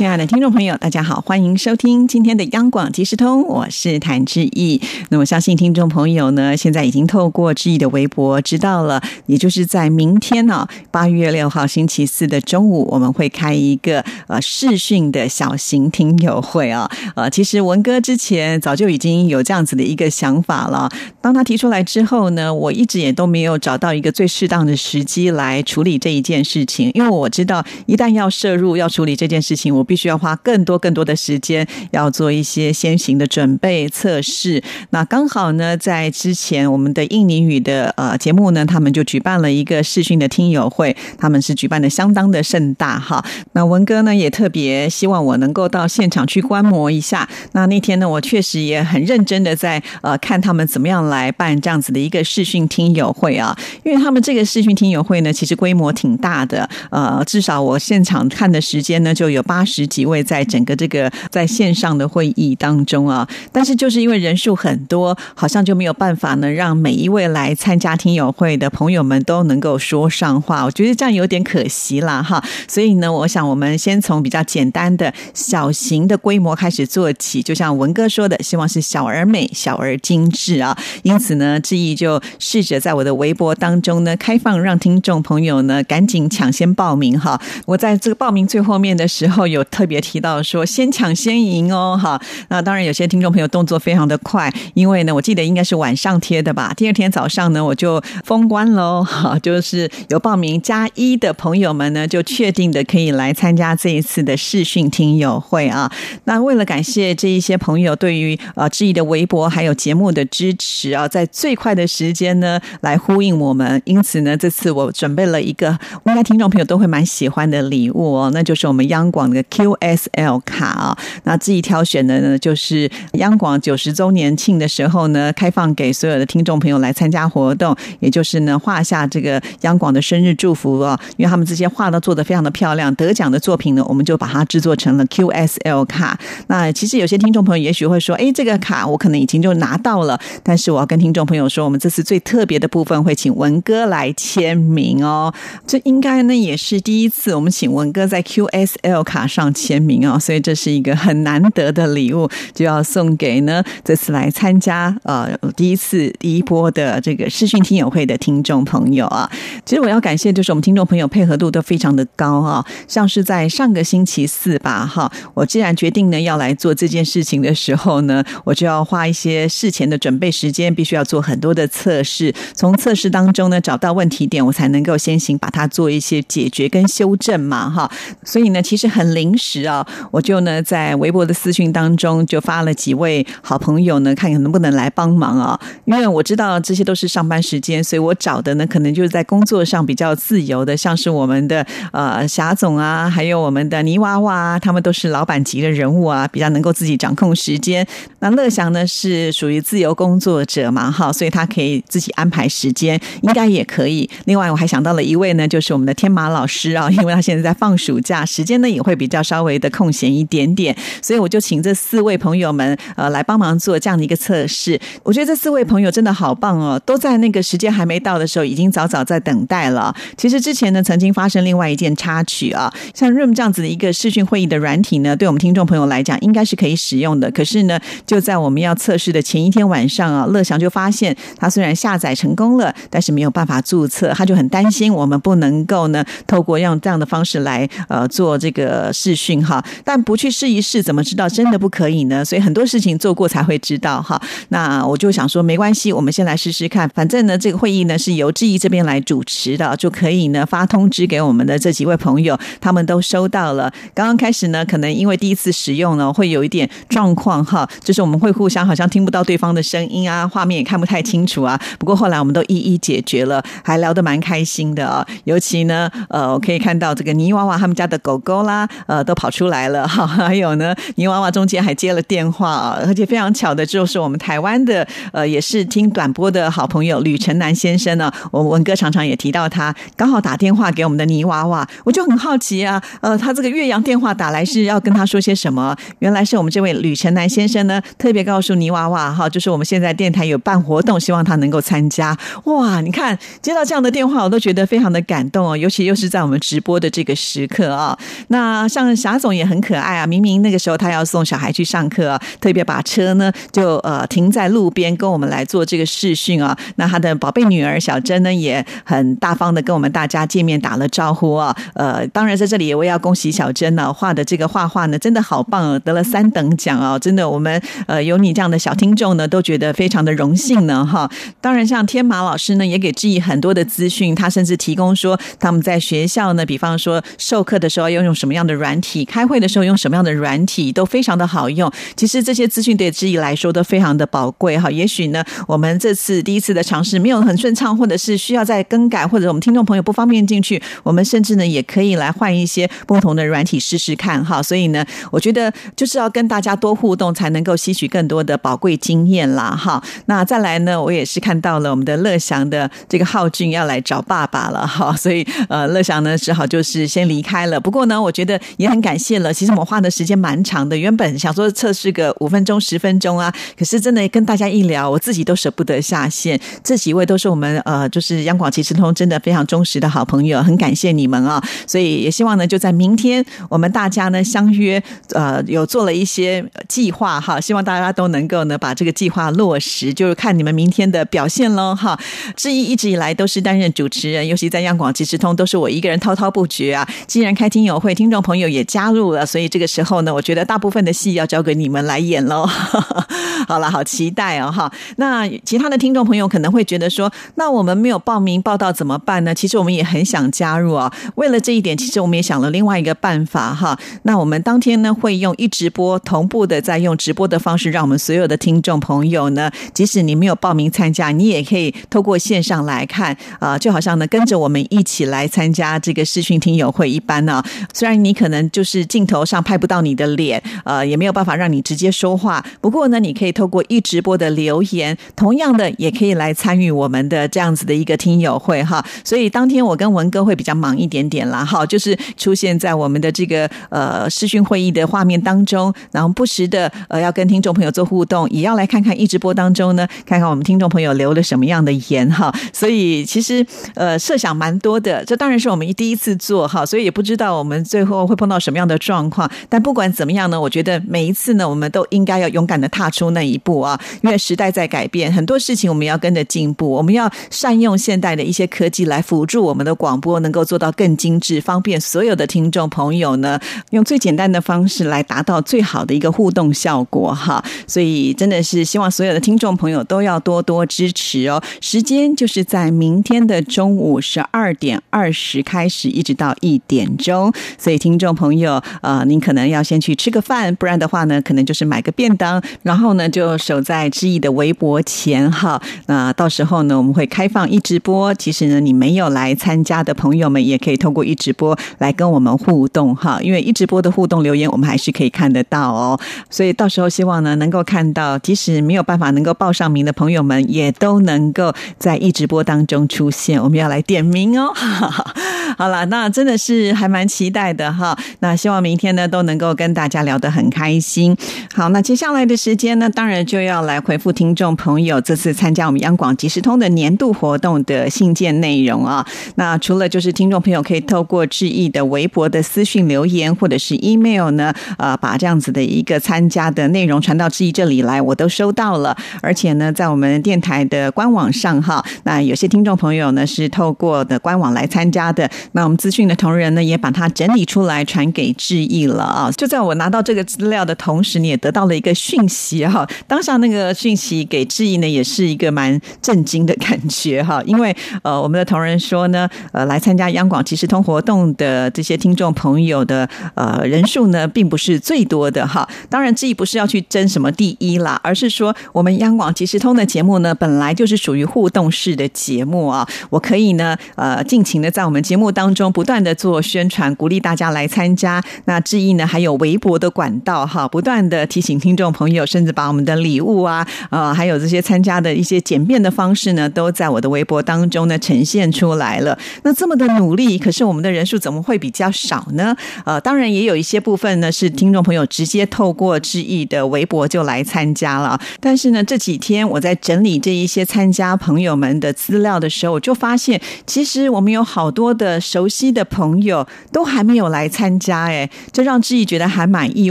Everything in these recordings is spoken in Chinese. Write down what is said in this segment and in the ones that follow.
亲爱的听众朋友，大家好，欢迎收听今天的央广即时通，我是谭志毅。那我相信听众朋友呢，现在已经透过志毅的微博知道了，也就是在明天呢，八月六号星期四的中午，我们会开一个呃视讯的小型听友会啊。呃，其实文哥之前早就已经有这样子的一个想法了，当他提出来之后呢，我一直也都没有找到一个最适当的时机来处理这一件事情，因为我知道一旦要摄入要处理这件事情，我必须要花更多更多的时间，要做一些先行的准备测试。那刚好呢，在之前我们的印尼语的呃节目呢，他们就举办了一个视讯的听友会，他们是举办的相当的盛大哈。那文哥呢也特别希望我能够到现场去观摩一下。那那天呢，我确实也很认真的在呃看他们怎么样来办这样子的一个视讯听友会啊，因为他们这个视讯听友会呢，其实规模挺大的，呃，至少我现场看的时间呢就有八十十几位在整个这个在线上的会议当中啊，但是就是因为人数很多，好像就没有办法呢，让每一位来参加听友会的朋友们都能够说上话。我觉得这样有点可惜啦，哈。所以呢，我想我们先从比较简单的小型的规模开始做起，就像文哥说的，希望是小而美、小而精致啊。因此呢，志毅就试着在我的微博当中呢，开放让听众朋友呢赶紧抢先报名哈。我在这个报名最后面的时候有特别提到说，先抢先赢哦，哈。那当然有些听众朋友动作非常的快，因为呢，我记得应该是晚上贴的吧。第二天早上呢，我就封关喽，哈，就是有报名加一的朋友们呢，就确定的可以来参加这一次的视讯听友会啊。那为了感谢这一些朋友对于呃志毅的微博还有节目的支持啊，在最快的时间呢来呼应我们，因此呢，这次我准备了一个应该听众朋友都会蛮喜欢的礼物哦，那就是我们央广的 QSL 卡啊。那自己挑选的呢，就是央广九十周年庆的时候呢，开放给所有的听众朋友来参加活动，也就是呢画下这个央广的生日祝福啊，因为他们这些画都做的非常的漂亮，得奖的作品呢，我们就把它制作成了 QSL 卡。那其实有些听众朋友也许会说，哎，这个卡我可能已经就拿到了，但是我要跟听众朋友说，我们这次最特别的部分会请文哥来签名哦。这应该呢也是第一次，我们请文哥在 QSL 卡上上签名哦，所以这是一个很难得的礼物，就要送给呢这次来参加呃第一次第一波的这个视讯听友会的听众朋友啊。其实我要感谢，就是我们听众朋友配合度都非常的高啊，像是在上个星期四吧，哈，我既然决定呢要来做这件事情的时候呢，我就要花一些事前的准备时间，必须要做很多的测试，从测试当中呢找到问题点，我才能够先行把它做一些解决跟修正嘛，哈。所以呢，其实很灵临时啊，我就呢在微博的私讯当中就发了几位好朋友呢，看看能不能来帮忙啊，因为我知道这些都是上班时间，所以我找的呢可能就是在工作上比较自由的，像是我们的呃霞总啊，还有我们的泥娃娃，他们都是老板级的人物啊，比较能够自己掌控时间。那乐祥呢是属于自由工作者嘛，哈，所以他可以自己安排时间，应该也可以。另外我还想到了一位呢，就是我们的天马老师啊，因为他现在在放暑假，时间呢也会比较稍微的空闲一点点，所以我就请这四位朋友们呃来帮忙做这样的一个测试。我觉得这四位朋友真的好棒哦，都在那个时间还没到的时候，已经早早在等待了。其实之前呢，曾经发生另外一件插曲啊，像 Room 这样子的一个视讯会议的软体呢，对我们听众朋友来讲，应该是可以使用的。可是呢，就在我们要测试的前一天晚上啊，乐祥就发现他虽然下载成功了，但是没有办法注册，他就很担心我们不能够呢，透过用这样的方式来呃做这个视讯哈。但不去试一试，怎么知道真的不可以呢？所以很多事情做过才会知道哈。那我就想说，没关系，我们先来试试看。反正呢，这个会议呢是由志毅这边来主持的，就可以呢发通知给我们的这几位朋友，他们都收到了。刚刚开始呢，可能因为第一次使用呢，会有一点状况哈，就是我们会互相好像听不到对方的声音啊，画面也看不太清楚啊。不过后来我们都一一解决了，还聊得蛮开心的啊。尤其呢，呃，我可以看到这个泥娃娃他们家的狗狗啦，呃，都跑出来了哈。还有呢，泥娃娃中间还接了电话啊，而且非常巧的就是我们台湾的呃也是听短波的好朋友吕成南先生呢，我文哥常常也提到他，刚好打电话给我们的泥娃娃，我就很好奇啊，呃，他这个岳阳电话打来是要跟他说些什么？原来是我们这位吕成南先生呢，特别告诉泥娃娃哈，就是我们现在电台有办活动，希望他能够参加。哇，你看接到这样的电话，我都觉得非常的感动哦，尤其又是在我们直播的这个时刻啊。那像像霞总也很可爱啊，明明那个时候他要送小孩去上课，特别把车呢就呃停在路边，跟我们来做这个视讯啊。那他的宝贝女儿小珍呢，也很大方的跟我们大家见面打了招呼啊。呃，当然在这里我也要恭喜小珍呢，画的这个画画呢真的好棒，得了三等奖哦，真的我们呃有你这样的小听众呢，都觉得非常的荣幸呢哈。当然像天马老师呢，也给志毅很多的资讯，他甚至提供说他们在学校呢，比方说授课的时候要用什么样的软软体，开会的时候用什么样的软体，都非常的好用。其实这些资讯对志毅来说都非常的宝贵哈。也许呢，我们这次第一次的尝试没有很顺畅，或者是需要再更改，或者我们听众朋友不方便进去，我们甚至呢也可以来换一些不同的软体试试看哈。所以呢，我觉得就是要跟大家多互动，才能够吸取更多的宝贵经验啦哈。那再来呢，我也是看到了我们的乐祥的这个浩俊要来找爸爸了哈，所以呃，乐祥呢只好就是先离开了。不过呢，我觉得也很感谢了。其实我们花的时间蛮长的，原本想说测试个五分钟、十分钟啊，可是真的跟大家一聊，我自己都舍不得下线。这几位都是我们呃，就是央广其实通真的非常忠实的好朋友，很感谢你们啊。所以也希望呢，就在明天我们大家呢相约，呃，有做了一些计划哈，希望大家都能够呢把这个计划落实，就是看你们明天的表现喽哈。志毅一直以来都是担任主持人，尤其在央广即时通都是我一个人滔滔不绝啊。既然开听友会，听众朋友也加入了，所以这个时候呢，我觉得大部分的戏要交给你们来演喽。好了，好期待哦哈。那其他的听众朋友可能会觉得说，那我们没有报名报道怎么办呢？其实我们也很想加入啊。为了这一点，其实我们也想了另外一个办法哈。那我们当天呢会用一直播同步的，在用直播的方式，让我们所有的听众朋友呢，即使你没有报名参加，你也可以透过线上来看啊，就好像呢跟着我们一起来参加这个视讯听友会一般呢。虽然你可能就是镜头上拍不到你的脸，呃，也没有办法让你直接说话，不过呢，你可以透过一直播的留言，同样的也可以来参与我们的这样子的一个听友会哈。所以当天我跟文哥会比较忙一点点啦，哈，就是出现在我们的这个呃视讯会议的画面当中，然后不时的呃要跟听众朋友做互动，也要来看看一直播当中呢，看看我们听众朋友留了什么样的言哈。所以其实呃设想蛮多的，这当然是我们第一次做哈，所以也不知道我们最后会碰什么样的状况。但不管怎么样呢，我觉得每一次呢，我们都应该要勇敢的踏出那一步啊，因为时代在改变，很多事情我们要跟着进步，我们要善用现代的一些科技来辅助我们的广播，能够做到更精致，方便所有的听众朋友呢，用最简单的方式来达到最好的一个互动效果哈。所以真的是希望所有的听众朋友都要多多支持哦。时间就是在明天的中午十二点二十开始，一直到一点钟。所以听众朋友，呃，您可能要先去吃个饭，不然的话呢，可能就是买个便当，然后呢就守在知意的微博前哈。那到时候呢，我们会开放一直播。其实呢，你没有来参加的朋友们，也可以透过一直播来跟我们互动哈。因为一直播的互动留言，我们还是可以看得到哦。所以到时候希望呢，能够看到，即使没有办法能够报上名的朋友们，也都能够在一直播当中出现。我们要来点名哦。好了，那真的是还蛮期待的哈。那希望明天呢都能够跟大家聊得很开心。好，那接下来的时间呢，当然就要来回复听众朋友这次参加我们央广即时通的年度活动的信件内容啊。那除了就是听众朋友可以透过致意的微博的私讯留言，或者是 email 呢，呃，把这样子的一个参加的内容传到致意这里来，我都收到了。而且呢，在我们电台的官网上哈，那有些听众朋友呢是透过的官网来参加的。那我们资讯的同仁呢，也把它整理出来传传给志毅了啊！就在我拿到这个资料的同时，你也得到了一个讯息哈。当下那个讯息给志毅呢，也是一个蛮震惊的感觉哈。因为呃，我们的同仁说呢，呃，来参加央广即时通活动的这些听众朋友的呃人数呢，并不是最多的哈。当然，志毅不是要去争什么第一啦，而是说我们央广即时通的节目呢，本来就是属于互动式的节目啊。我可以呢，呃，尽情的在我们节目当中不断的做宣传，鼓励大家来参。参加。那志毅呢，还有微博的管道哈，不断的提醒听众朋友，甚至把我们的礼物啊，呃，还有这些参加的一些简便的方式呢，都在我的微博当中呢呈现出来了。那这么的努力，可是我们的人数怎么会比较少呢？呃，当然也有一些部分呢，是听众朋友直接透过志毅的微博就来参加了。但是呢，这几天我在整理这一些参加朋友们的资料的时候，我就发现，其实我们有好多的熟悉的朋友都还没有来参参加，哎，这让志毅觉得还蛮意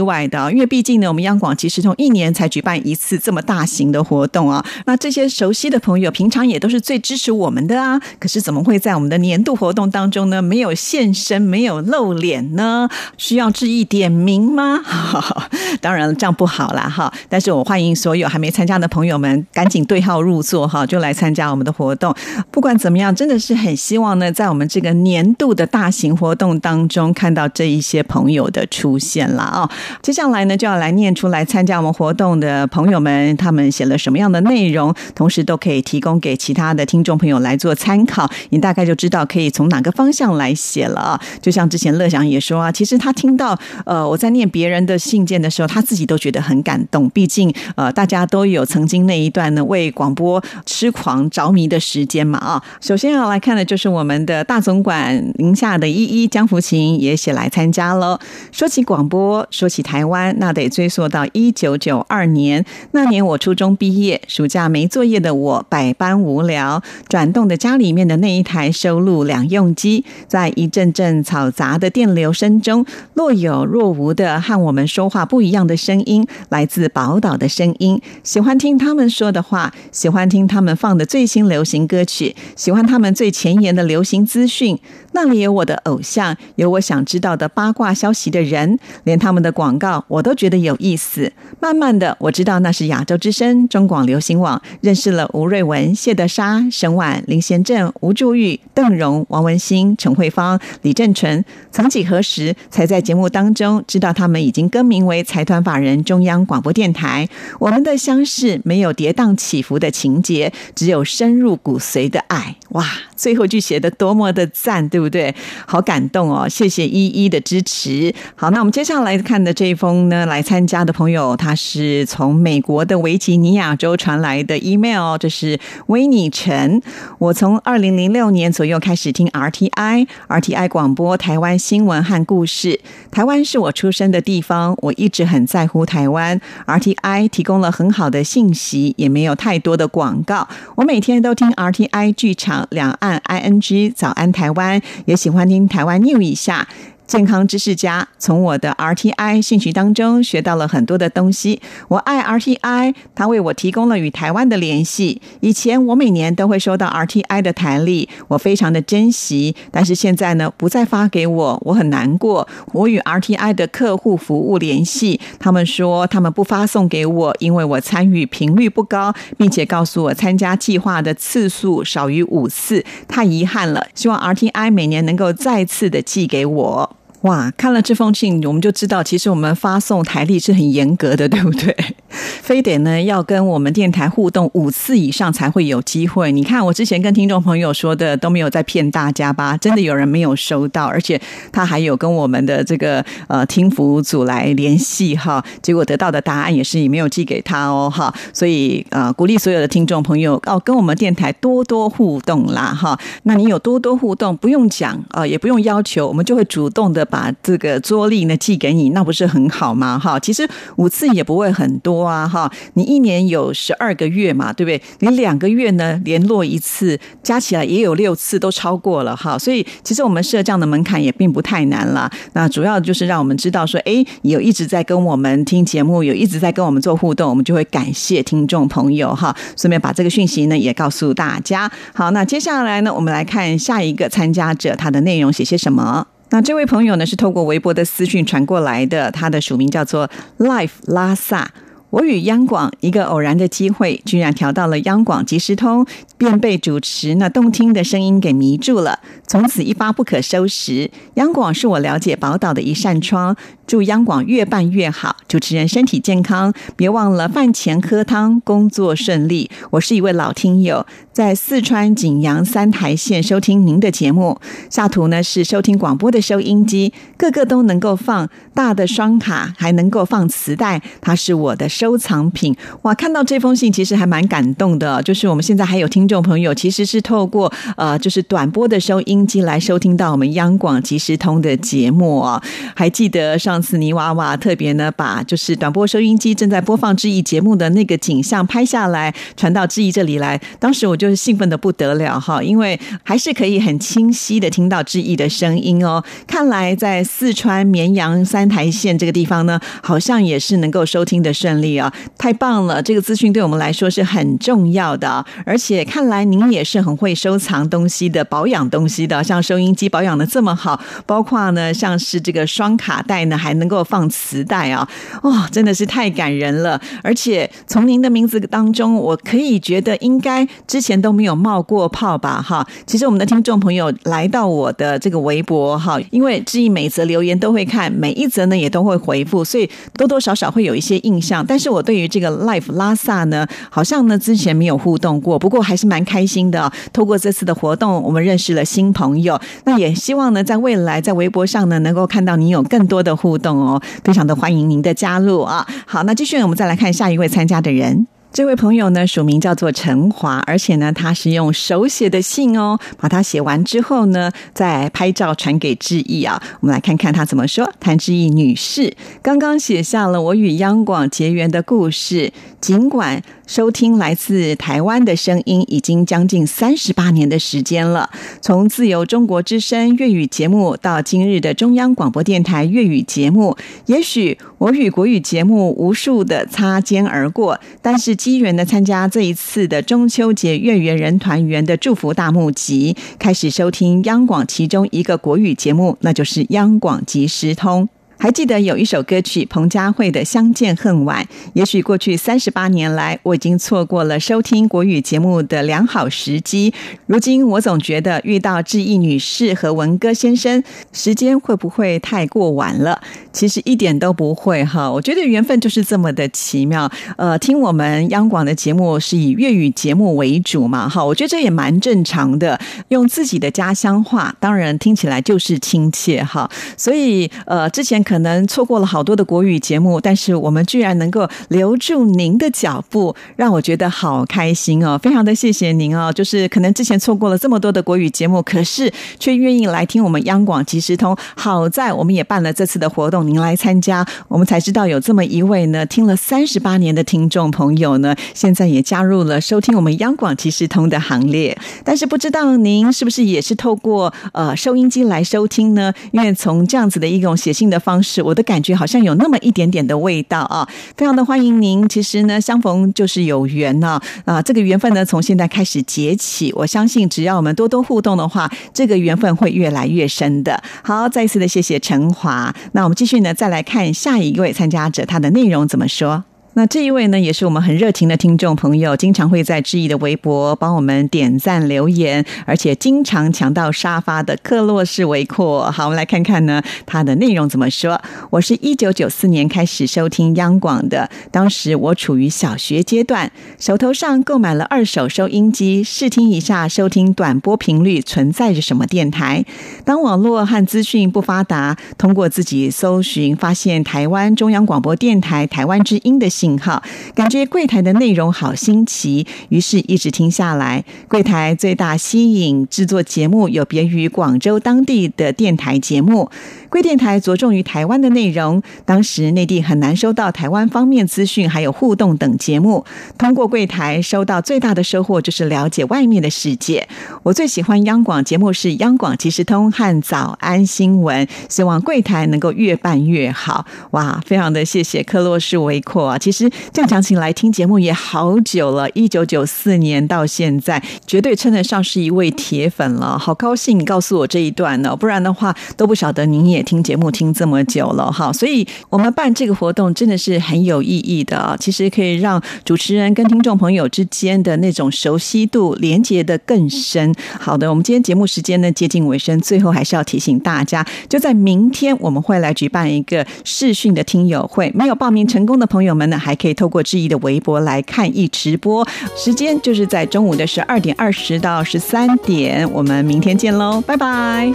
外的。因为毕竟呢，我们央广其实从一年才举办一次这么大型的活动啊。那这些熟悉的朋友，平常也都是最支持我们的啊。可是怎么会在我们的年度活动当中呢，没有现身，没有露脸呢？需要志毅点名吗？当然这样不好啦，哈。但是我欢迎所有还没参加的朋友们，赶紧对号入座哈，就来参加我们的活动。不管怎么样，真的是很希望呢，在我们这个年度的大型活动当中，看到这一些朋友的出现了啊。接下来呢，就要来念出来参加我们活动的朋友们，他们写了什么样的内容，同时都可以提供给其他的听众朋友来做参考。你大概就知道可以从哪个方向来写了啊。就像之前乐祥也说啊，其实他听到呃我在念别人的信件的时候，他自己都觉得很感动。毕竟呃大家都有曾经那一段呢为广播痴狂着迷的时间嘛啊。首先要来看的就是我们的大总管宁夏的依依江福琴也写来参参加了。说起广播，说起台湾，那得追溯到一九九二年那年我初中毕业，暑假没作业的我百般无聊，转动的家里面的那一台收录两用机，在一阵阵嘈杂的电流声中，若有若无的和我们说话不一样的声音，来自宝岛的声音。喜欢听他们说的话，喜欢听他们放的最新流行歌曲，喜欢他们最前沿的流行资讯。那里有我的偶像，有我想知道的八卦消息的人，连他们的广告我都觉得有意思。慢慢的，我知道那是亚洲之声中广流行网，认识了吴瑞文、谢德莎、沈婉、林贤正、吴祝玉、邓荣、王文兴、陈慧芳、李正淳。曾几何时，才在节目当中知道他们已经更名为财团法人中央广播电台。我们的相识没有跌宕起伏的情节，只有深入骨髓的爱。哇，最后句写的多么的赞，对不对？好感动哦！谢谢依依的支持。好，那我们接下来看的这一封呢，来参加的朋友，他是从美国的维吉尼亚州传来的 email，这是维尼陈。我从二零零六年左右开始听 RTI，RTI 广播台湾新闻和故事。台湾是我出生的地方，我一直很在乎台湾。RTI 提供了很好的信息，也没有太多的广告。我每天都听 RTI 剧场。两岸 ING 早安台湾，也喜欢听台湾 New 一下。健康知识家从我的 RTI 兴趣当中学到了很多的东西。我爱 RTI，它为我提供了与台湾的联系。以前我每年都会收到 RTI 的台历，我非常的珍惜。但是现在呢，不再发给我，我很难过。我与 RTI 的客户服务联系，他们说他们不发送给我，因为我参与频率不高，并且告诉我参加计划的次数少于五次，太遗憾了。希望 RTI 每年能够再次的寄给我。哇，看了这封信，我们就知道，其实我们发送台历是很严格的，对不对？非得呢要跟我们电台互动五次以上才会有机会。你看，我之前跟听众朋友说的都没有在骗大家吧？真的有人没有收到，而且他还有跟我们的这个呃听服组来联系哈，结果得到的答案也是你没有寄给他哦哈。所以呃，鼓励所有的听众朋友哦，跟我们电台多多互动啦哈。那你有多多互动，不用讲啊，也不用要求，我们就会主动的。把这个桌历呢寄给你，那不是很好吗？哈，其实五次也不会很多啊，哈，你一年有十二个月嘛，对不对？你两个月呢联络一次，加起来也有六次，都超过了哈。所以其实我们设这样的门槛也并不太难了。那主要就是让我们知道说，哎，有一直在跟我们听节目，有一直在跟我们做互动，我们就会感谢听众朋友哈。顺便把这个讯息呢也告诉大家。好，那接下来呢，我们来看下一个参加者他的内容写些什么。那这位朋友呢，是透过微博的私讯传过来的，他的署名叫做 Life 拉萨。我与央广一个偶然的机会，居然调到了央广即时通，便被主持那动听的声音给迷住了，从此一发不可收拾。央广是我了解宝岛的一扇窗。祝央广越办越好，主持人身体健康，别忘了饭前喝汤，工作顺利。我是一位老听友，在四川景阳三台县收听您的节目。下图呢是收听广播的收音机，个个都能够放大的双卡，还能够放磁带，它是我的收藏品。哇，看到这封信其实还蛮感动的，就是我们现在还有听众朋友，其实是透过呃，就是短波的收音机来收听到我们央广即时通的节目哦。还记得上次泥娃娃特别呢，把就是短波收音机正在播放志毅节目的那个景象拍下来，传到志毅这里来。当时我就是兴奋的不得了哈，因为还是可以很清晰的听到志毅的声音哦。看来在四川绵阳三台县这个地方呢，好像也是能够收听的顺利啊，太棒了！这个资讯对我们来说是很重要的，而且看来您也是很会收藏东西的、保养东西的，像收音机保养的这么好，包括呢像是这个双卡带呢，还能够放磁带啊，哇，真的是太感人了！而且从您的名字当中，我可以觉得应该之前都没有冒过泡吧？哈，其实我们的听众朋友来到我的这个微博哈，因为志毅每则留言都会看，每一则呢也都会回复，所以多多少少会有一些印象。但是我对于这个 Life 拉萨呢，好像呢之前没有互动过，不过还是蛮开心的。透过这次的活动，我们认识了新朋友，那也希望呢在未来在微博上呢能够看到您有更多的互互动哦，非常的欢迎您的加入啊。好，那继续我们再来看下一位参加的人。这位朋友呢，署名叫做陈华，而且呢，他是用手写的信哦，把它写完之后呢，再拍照传给志毅啊。我们来看看他怎么说。谭志毅女士刚刚写下了我与央广结缘的故事，尽管。收听来自台湾的声音已经将近三十八年的时间了。从自由中国之声粤语节目到今日的中央广播电台粤语节目，也许我与国语节目无数的擦肩而过，但是机缘的参加这一次的中秋节月圆人团圆的祝福大募集，开始收听央广其中一个国语节目，那就是央广即时通。还记得有一首歌曲彭佳慧的《相见恨晚》。也许过去三十八年来，我已经错过了收听国语节目的良好时机。如今我总觉得遇到志毅女士和文哥先生，时间会不会太过晚了？其实一点都不会哈。我觉得缘分就是这么的奇妙。呃，听我们央广的节目是以粤语节目为主嘛，哈，我觉得这也蛮正常的。用自己的家乡话，当然听起来就是亲切哈。所以呃，之前。可能错过了好多的国语节目，但是我们居然能够留住您的脚步，让我觉得好开心哦！非常的谢谢您哦！就是可能之前错过了这么多的国语节目，可是却愿意来听我们央广即时通。好在我们也办了这次的活动，您来参加，我们才知道有这么一位呢，听了三十八年的听众朋友呢，现在也加入了收听我们央广即时通的行列。但是不知道您是不是也是透过呃收音机来收听呢？因为从这样子的一种写信的方。是我的感觉，好像有那么一点点的味道啊！非常的欢迎您。其实呢，相逢就是有缘呢啊！这个缘分呢，从现在开始结起。我相信，只要我们多多互动的话，这个缘分会越来越深的。好，再一次的谢谢陈华。那我们继续呢，再来看下一位参加者，他的内容怎么说。那这一位呢，也是我们很热情的听众朋友，经常会在志毅的微博帮我们点赞留言，而且经常抢到沙发的克洛士维阔。好，我们来看看呢，他的内容怎么说。我是一九九四年开始收听央广的，当时我处于小学阶段，手头上购买了二手收音机，试听一下收听短波频率存在着什么电台。当网络和资讯不发达，通过自己搜寻，发现台湾中央广播电台台湾之音的。信号，感觉柜台的内容好新奇，于是一直听下来。柜台最大吸引制作节目有别于广州当地的电台节目。贵电台着重于台湾的内容，当时内地很难收到台湾方面资讯，还有互动等节目。通过柜台收到最大的收获就是了解外面的世界。我最喜欢央广节目是央广即时通和早安新闻，希望柜台能够越办越好。哇，非常的谢谢克洛士维阔啊！其实这样讲起来，听节目也好久了，一九九四年到现在，绝对称得上是一位铁粉了。好高兴告诉我这一段呢，不然的话都不晓得您也。听节目听这么久了哈，所以我们办这个活动真的是很有意义的啊！其实可以让主持人跟听众朋友之间的那种熟悉度连接的更深。好的，我们今天节目时间呢接近尾声，最后还是要提醒大家，就在明天我们会来举办一个视讯的听友会，没有报名成功的朋友们呢，还可以透过志毅的微博来看一直播，时间就是在中午的十二点二十到十三点，我们明天见喽，拜拜。